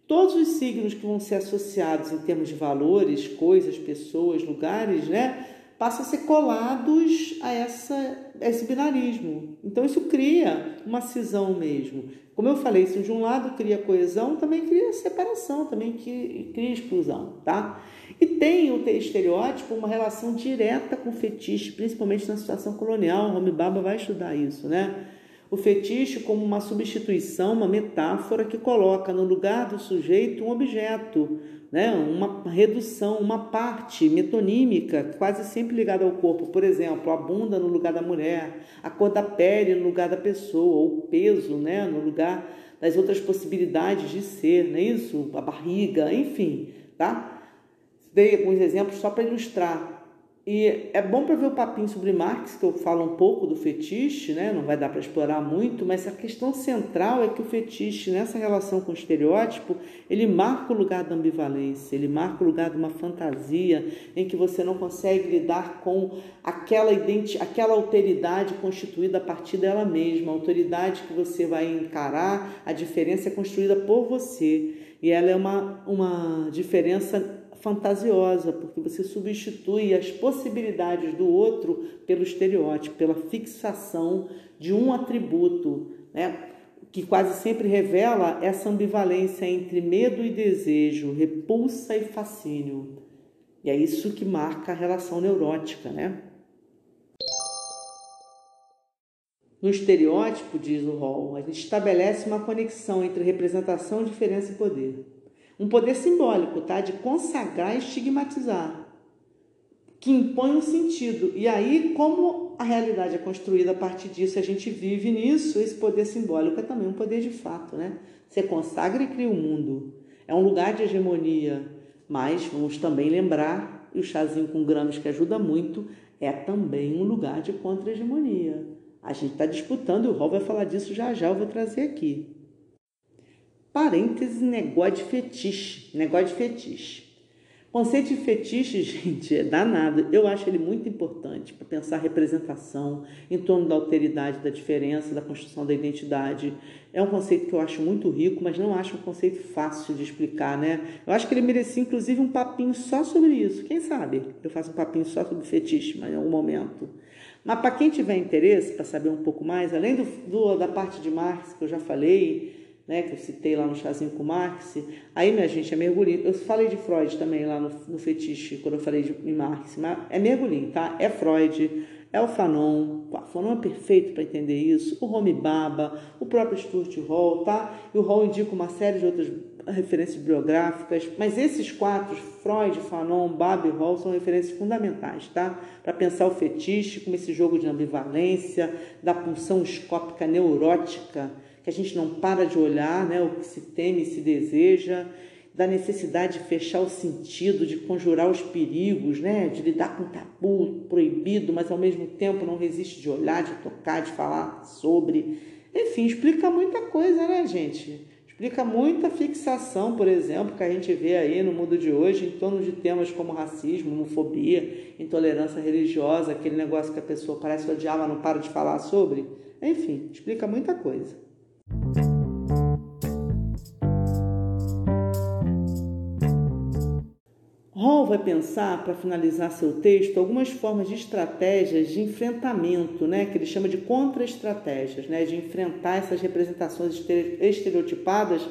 Todos os signos que vão ser associados em termos de valores, coisas, pessoas, lugares, né, passam a ser colados a, essa, a esse binarismo. Então isso cria uma cisão mesmo. Como eu falei, se de um lado cria coesão, também cria separação, também cria exclusão, tá? E tem o estereótipo uma relação direta com o fetiche, principalmente na situação colonial. O Homi Baba vai estudar isso, né? O fetiche como uma substituição, uma metáfora que coloca no lugar do sujeito um objeto, né? uma redução, uma parte metonímica, quase sempre ligada ao corpo. Por exemplo, a bunda no lugar da mulher, a cor da pele no lugar da pessoa, ou o peso né? no lugar das outras possibilidades de ser, não é isso? A barriga, enfim, tá? Dei alguns exemplos só para ilustrar e é bom para ver o papinho sobre Marx, que eu falo um pouco do fetiche, né? não vai dar para explorar muito, mas a questão central é que o fetiche, nessa relação com o estereótipo, ele marca o lugar da ambivalência, ele marca o lugar de uma fantasia em que você não consegue lidar com aquela, identi aquela alteridade constituída a partir dela mesma, a autoridade que você vai encarar, a diferença é construída por você. E ela é uma, uma diferença fantasiosa, porque você substitui as possibilidades do outro pelo estereótipo, pela fixação de um atributo, né? que quase sempre revela essa ambivalência entre medo e desejo, repulsa e fascínio. E é isso que marca a relação neurótica, né? No estereótipo, diz o Hall, a gente estabelece uma conexão entre representação, diferença e poder. Um poder simbólico, tá? De consagrar e estigmatizar, que impõe um sentido. E aí, como a realidade é construída a partir disso, a gente vive nisso, esse poder simbólico é também um poder de fato, né? Você consagra e cria o um mundo. É um lugar de hegemonia, mas vamos também lembrar, e o chazinho com gramas que ajuda muito, é também um lugar de contra-hegemonia. A gente está disputando, e o Rol vai falar disso já já, eu vou trazer aqui. Parênteses, negócio de fetiche. Negócio de fetiche. conceito de fetiche, gente, é danado. Eu acho ele muito importante para pensar representação em torno da alteridade, da diferença, da construção da identidade. É um conceito que eu acho muito rico, mas não acho um conceito fácil de explicar, né? Eu acho que ele merecia, inclusive, um papinho só sobre isso. Quem sabe eu faço um papinho só sobre fetiche, mas em algum momento. Mas para quem tiver interesse, para saber um pouco mais, além do, do, da parte de Marx que eu já falei, né, que eu citei lá no chazinho com Marx. Aí, minha gente, é mergulhinho. Eu falei de Freud também lá no, no fetiche, quando eu falei de Marx, mas é mergulhinho, tá? É Freud, é o Fanon. O Fanon é perfeito para entender isso. O Homi Baba, o próprio Stuart Hall, tá? E o Hall indica uma série de outras referências bibliográficas, mas esses quatro, Freud, Fanon, Baba e Hall, são referências fundamentais, tá? Para pensar o fetiche como esse jogo de ambivalência, da pulsão escópica neurótica que a gente não para de olhar né, o que se teme e se deseja, da necessidade de fechar o sentido, de conjurar os perigos, né, de lidar com tabu proibido, mas ao mesmo tempo não resiste de olhar, de tocar, de falar sobre. Enfim, explica muita coisa, né, gente? Explica muita fixação, por exemplo, que a gente vê aí no mundo de hoje em torno de temas como racismo, homofobia, intolerância religiosa, aquele negócio que a pessoa parece odiar, mas não para de falar sobre. Enfim, explica muita coisa. Hall vai pensar, para finalizar seu texto, algumas formas de estratégias de enfrentamento, né, que ele chama de contra-estratégias, né, de enfrentar essas representações estereotipadas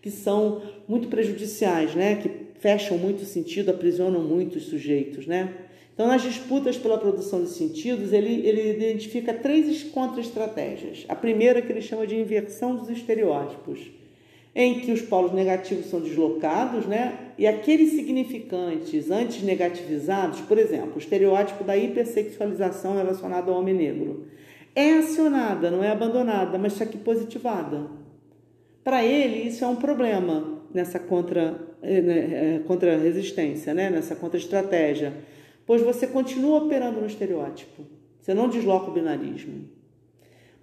que são muito prejudiciais, né, que fecham muito sentido, aprisionam muito os sujeitos. Né? Então, nas disputas pela produção de sentidos, ele, ele identifica três contra-estratégias. A primeira, que ele chama de inversão dos estereótipos, em que os polos negativos são deslocados, né? E aqueles significantes antes negativizados, por exemplo, o estereótipo da hipersexualização relacionado ao homem negro, é acionada, não é abandonada, mas só que positivada Para ele, isso é um problema nessa contra, eh, né, eh, contra resistência, né? nessa contra-estratégia, pois você continua operando no estereótipo, você não desloca o binarismo.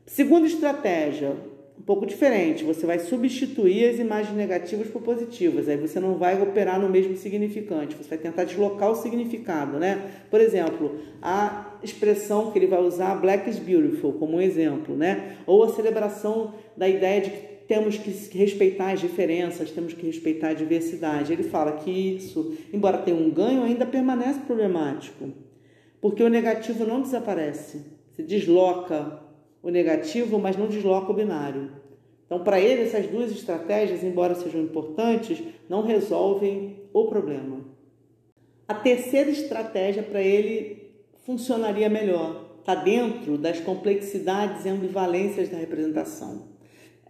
Segunda estratégia, um pouco diferente. Você vai substituir as imagens negativas por positivas. Aí você não vai operar no mesmo significante. Você vai tentar deslocar o significado, né? Por exemplo, a expressão que ele vai usar, Black is beautiful, como um exemplo, né? Ou a celebração da ideia de que temos que respeitar as diferenças, temos que respeitar a diversidade. Ele fala que isso, embora tenha um ganho, ainda permanece problemático, porque o negativo não desaparece, se desloca o negativo, mas não desloca o binário. Então, para ele, essas duas estratégias, embora sejam importantes, não resolvem o problema. A terceira estratégia para ele funcionaria melhor. Está dentro das complexidades e ambivalências da representação.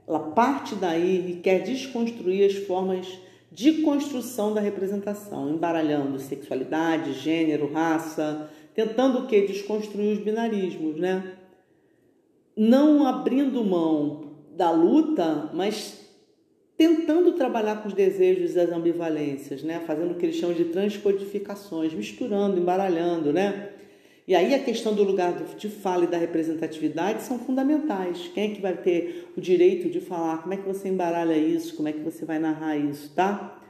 Ela parte daí e quer desconstruir as formas de construção da representação, embaralhando sexualidade, gênero, raça, tentando o que? Desconstruir os binarismos, né? não abrindo mão da luta, mas tentando trabalhar com os desejos e as ambivalências, né? Fazendo o que eles chamam de transcodificações, misturando, embaralhando, né? E aí a questão do lugar de fala e da representatividade são fundamentais. Quem é que vai ter o direito de falar? Como é que você embaralha isso? Como é que você vai narrar isso, tá?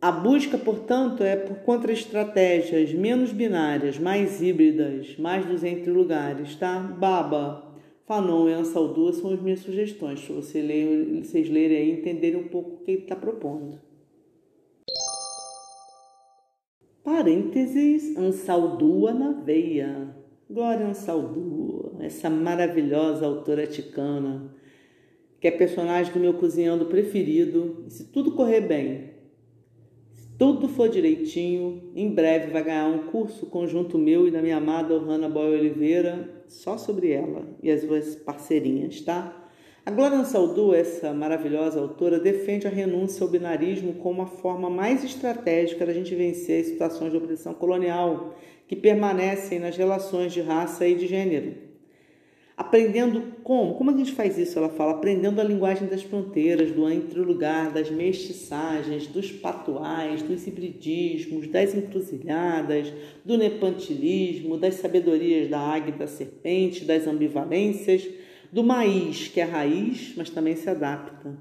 A busca, portanto, é por contra-estratégias menos binárias, mais híbridas, mais dos entre lugares, tá? Baba, Fanon e Ansaldua são as minhas sugestões, para você ler, vocês lerem aí e entenderem um pouco o que ele está propondo. Parênteses, Ansaldua na veia. Glória Ansaldua, essa maravilhosa autora ticana, que é personagem do meu cozinhando preferido. E se tudo correr bem, tudo for direitinho, em breve vai ganhar um curso conjunto meu e da minha amada Ohana Boy Oliveira, só sobre ela e as duas parceirinhas, tá? A Glória Saldu, essa maravilhosa autora, defende a renúncia ao binarismo como a forma mais estratégica da gente vencer as situações de opressão colonial que permanecem nas relações de raça e de gênero. Aprendendo como? Como a gente faz isso? Ela fala, aprendendo a linguagem das fronteiras, do entre-lugar, das mestiçagens, dos patuais, dos hibridismos, das encruzilhadas, do nepantilismo, das sabedorias da águia e da serpente, das ambivalências, do maíz, que é raiz, mas também se adapta.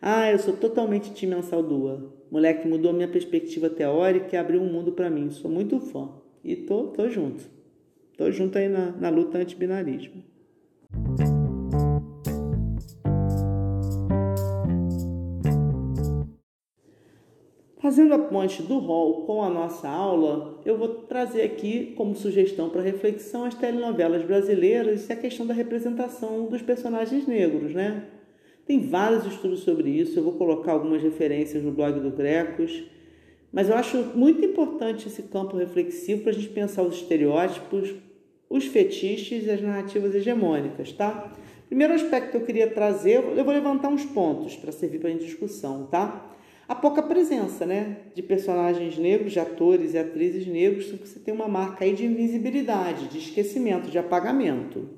Ah, eu sou totalmente time Ansaldua. Mulher que mudou minha perspectiva teórica e abriu um mundo para mim. Sou muito fã. E tô, tô junto. Tô junto aí na, na luta anti-binarismo. Fazendo a ponte do rol com a nossa aula, eu vou trazer aqui como sugestão para reflexão as telenovelas brasileiras e a questão da representação dos personagens negros, né? Tem vários estudos sobre isso, eu vou colocar algumas referências no blog do Grecos, mas eu acho muito importante esse campo reflexivo para a gente pensar os estereótipos, os fetiches e as narrativas hegemônicas, tá? Primeiro aspecto que eu queria trazer, eu vou levantar uns pontos para servir para a discussão, tá? A pouca presença, né, de personagens negros, de atores e atrizes negros, você tem uma marca aí de invisibilidade, de esquecimento, de apagamento.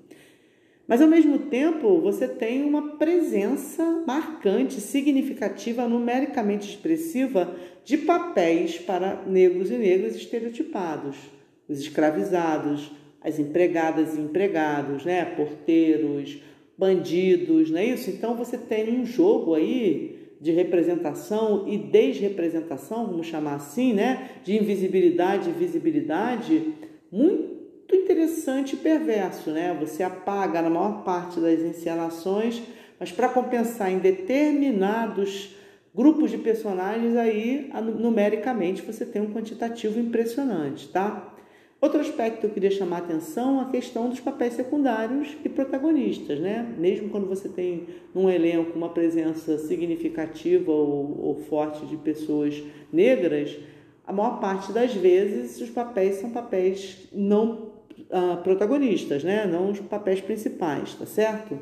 Mas ao mesmo tempo, você tem uma presença marcante, significativa, numericamente expressiva de papéis para negros e negras estereotipados, os escravizados, as empregadas e empregados, né? porteiros, bandidos, não é isso? Então você tem um jogo aí de representação e desrepresentação, vamos chamar assim, né? De invisibilidade e visibilidade, muito interessante e perverso, né? Você apaga na maior parte das encenações, mas para compensar em determinados grupos de personagens aí, numericamente, você tem um quantitativo impressionante, tá? Outro aspecto que eu queria chamar a atenção é a questão dos papéis secundários e protagonistas, né? Mesmo quando você tem num elenco uma presença significativa ou, ou forte de pessoas negras, a maior parte das vezes os papéis são papéis não uh, protagonistas, né? Não os papéis principais, tá certo?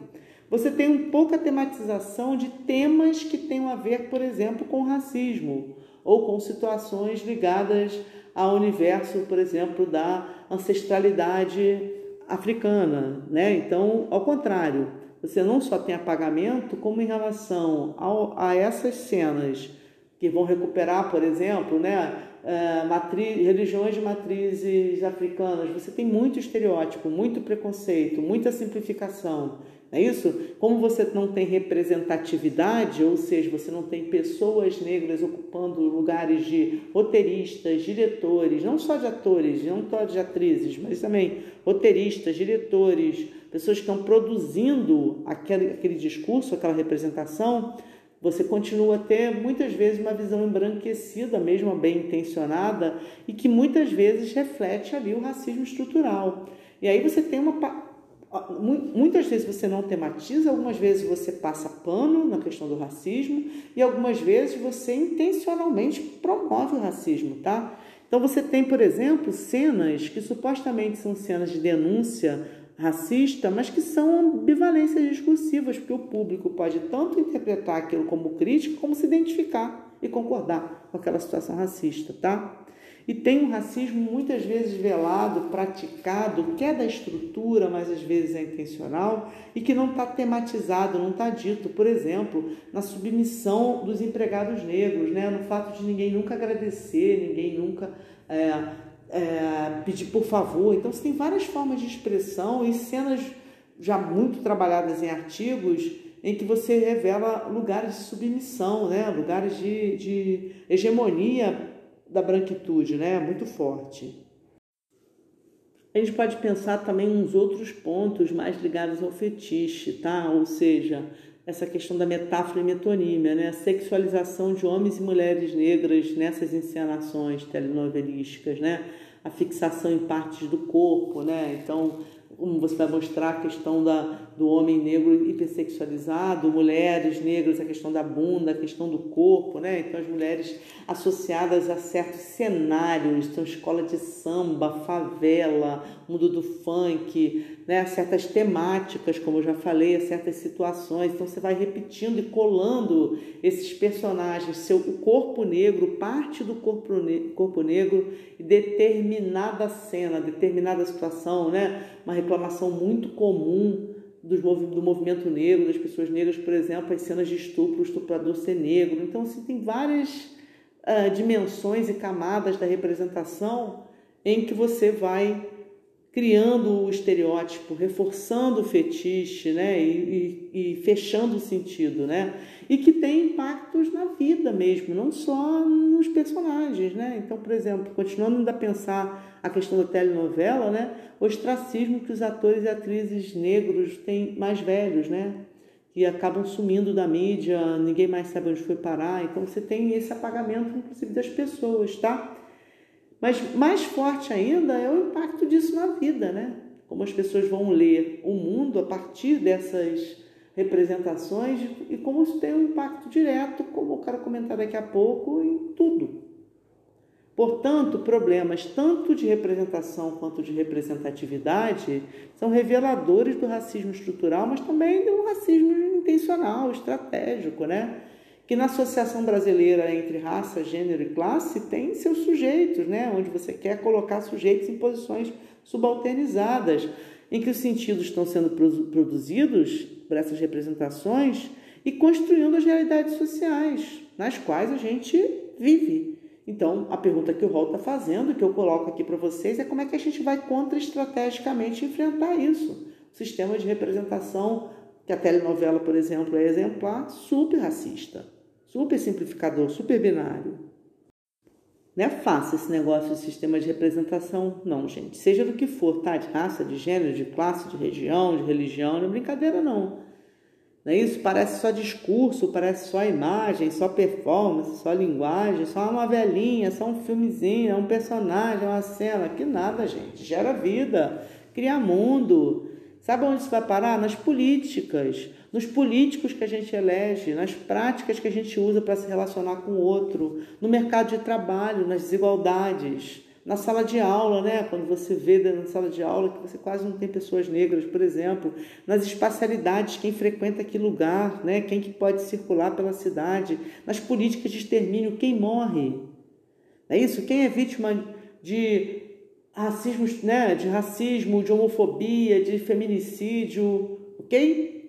Você tem um pouca tematização de temas que tenham a ver, por exemplo, com racismo ou com situações ligadas ao universo, por exemplo, da ancestralidade africana, né? Então, ao contrário, você não só tem apagamento, como em relação ao, a essas cenas que vão recuperar, por exemplo, né, é, matriz, religiões de matrizes africanas, você tem muito estereótipo, muito preconceito, muita simplificação. É isso? Como você não tem representatividade, ou seja, você não tem pessoas negras ocupando lugares de roteiristas, diretores, não só de atores, não só de atrizes, mas também roteiristas, diretores, pessoas que estão produzindo aquele, aquele discurso, aquela representação, você continua a ter muitas vezes uma visão embranquecida, mesmo bem intencionada, e que muitas vezes reflete ali o racismo estrutural. E aí você tem uma. Muitas vezes você não tematiza, algumas vezes você passa pano na questão do racismo, e algumas vezes você intencionalmente promove o racismo, tá? Então você tem, por exemplo, cenas que supostamente são cenas de denúncia racista, mas que são ambivalências discursivas, porque o público pode tanto interpretar aquilo como crítica, como se identificar e concordar com aquela situação racista, tá? E tem um racismo muitas vezes velado, praticado, que é da estrutura, mas às vezes é intencional, e que não está tematizado, não está dito. Por exemplo, na submissão dos empregados negros, né? no fato de ninguém nunca agradecer, ninguém nunca é, é, pedir por favor. Então, você tem várias formas de expressão e cenas já muito trabalhadas em artigos em que você revela lugares de submissão, né? lugares de, de hegemonia da branquitude, né? muito forte. A gente pode pensar também uns outros pontos mais ligados ao fetiche, tá? Ou seja, essa questão da metáfora e metonímia, né? a sexualização de homens e mulheres negras nessas encenações telenovelísticas, né? a fixação em partes do corpo, né? então como você vai mostrar a questão da, do homem negro hipersexualizado, mulheres negras, a questão da bunda, a questão do corpo, né? Então as mulheres associadas a certos cenários, então escola de samba, favela, mundo do funk, né? Certas temáticas, como eu já falei, certas situações. Então você vai repetindo e colando esses personagens, seu o corpo negro, parte do corpo, ne corpo negro, determinada cena, determinada situação, né? Uma reclamação muito comum do movimento negro, das pessoas negras, por exemplo, as cenas de estupro, o estuprador ser negro. Então, assim, tem várias uh, dimensões e camadas da representação em que você vai criando o estereótipo, reforçando o fetiche, né, e, e, e, fechando o sentido, né, e que tem impactos na vida mesmo, não só nos personagens, né. Então, por exemplo, continuando a pensar a questão da telenovela, né, o ostracismo que os atores e atrizes negros têm mais velhos, né, que acabam sumindo da mídia, ninguém mais sabe onde foi parar, então você tem esse apagamento, inclusive, das pessoas, tá? Mas mais forte ainda é o impacto disso na vida, né? Como as pessoas vão ler o mundo a partir dessas representações e como isso tem um impacto direto, como eu quero comentar daqui a pouco, em tudo. Portanto, problemas tanto de representação quanto de representatividade são reveladores do racismo estrutural, mas também do racismo intencional, estratégico, né? que na Associação Brasileira entre Raça, Gênero e Classe tem seus sujeitos, né? onde você quer colocar sujeitos em posições subalternizadas, em que os sentidos estão sendo produzidos por essas representações e construindo as realidades sociais nas quais a gente vive. Então, a pergunta que o Rol está fazendo, que eu coloco aqui para vocês, é como é que a gente vai contra-estrategicamente enfrentar isso. O sistema de representação, que a telenovela, por exemplo, é exemplar, super racista super simplificador, super binário. Não é fácil esse negócio de sistema de representação, não, gente. Seja do que for, tá? De raça, de gênero, de classe, de região, de religião, não é brincadeira, não. Não é isso? Parece só discurso, parece só imagem, só performance, só linguagem, só uma velhinha, só um filmezinho, é um personagem, uma cena. Que nada, gente. Gera vida, cria mundo. Sabe onde isso vai parar? Nas políticas nos políticos que a gente elege, nas práticas que a gente usa para se relacionar com o outro, no mercado de trabalho, nas desigualdades, na sala de aula, né? Quando você vê na sala de aula que você quase não tem pessoas negras, por exemplo, nas espacialidades, quem frequenta que lugar, né? Quem que pode circular pela cidade, nas políticas de extermínio, quem morre. É isso? Quem é vítima de racismo, né? De racismo, de homofobia, de feminicídio, ok?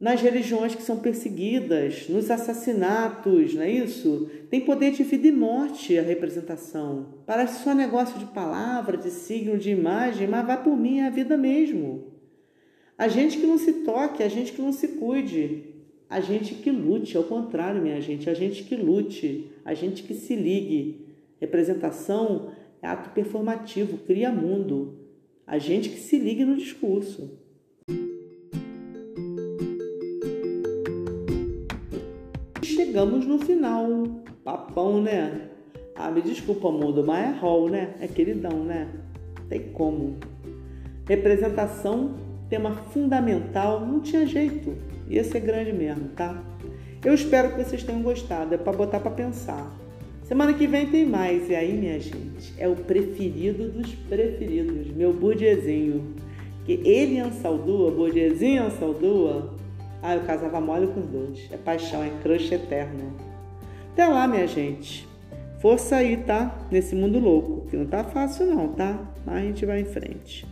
Nas religiões que são perseguidas, nos assassinatos, não é isso? Tem poder de vida e morte a representação. Parece só negócio de palavra, de signo, de imagem, mas vai por mim é a vida mesmo. A gente que não se toque, a gente que não se cuide, a gente que lute, ao contrário, minha gente, a gente que lute, a gente que se ligue. Representação é ato performativo, cria mundo. A gente que se ligue no discurso. Chegamos no final. Papão, né? Ah, me desculpa, mundo, mas é rol, né? É queridão, né? Tem como. Representação, tema fundamental, não tinha jeito. Ia ser grande mesmo, tá? Eu espero que vocês tenham gostado. É para botar para pensar. Semana que vem tem mais. E aí, minha gente, é o preferido dos preferidos, meu Budiezinho. Que ele ansaldua, Budiezinho ansaldua. Ah, eu casava mole com dois. É paixão, é crush eterno. Até lá, minha gente. Força aí, tá? Nesse mundo louco, que não tá fácil não, tá? Mas a gente vai em frente.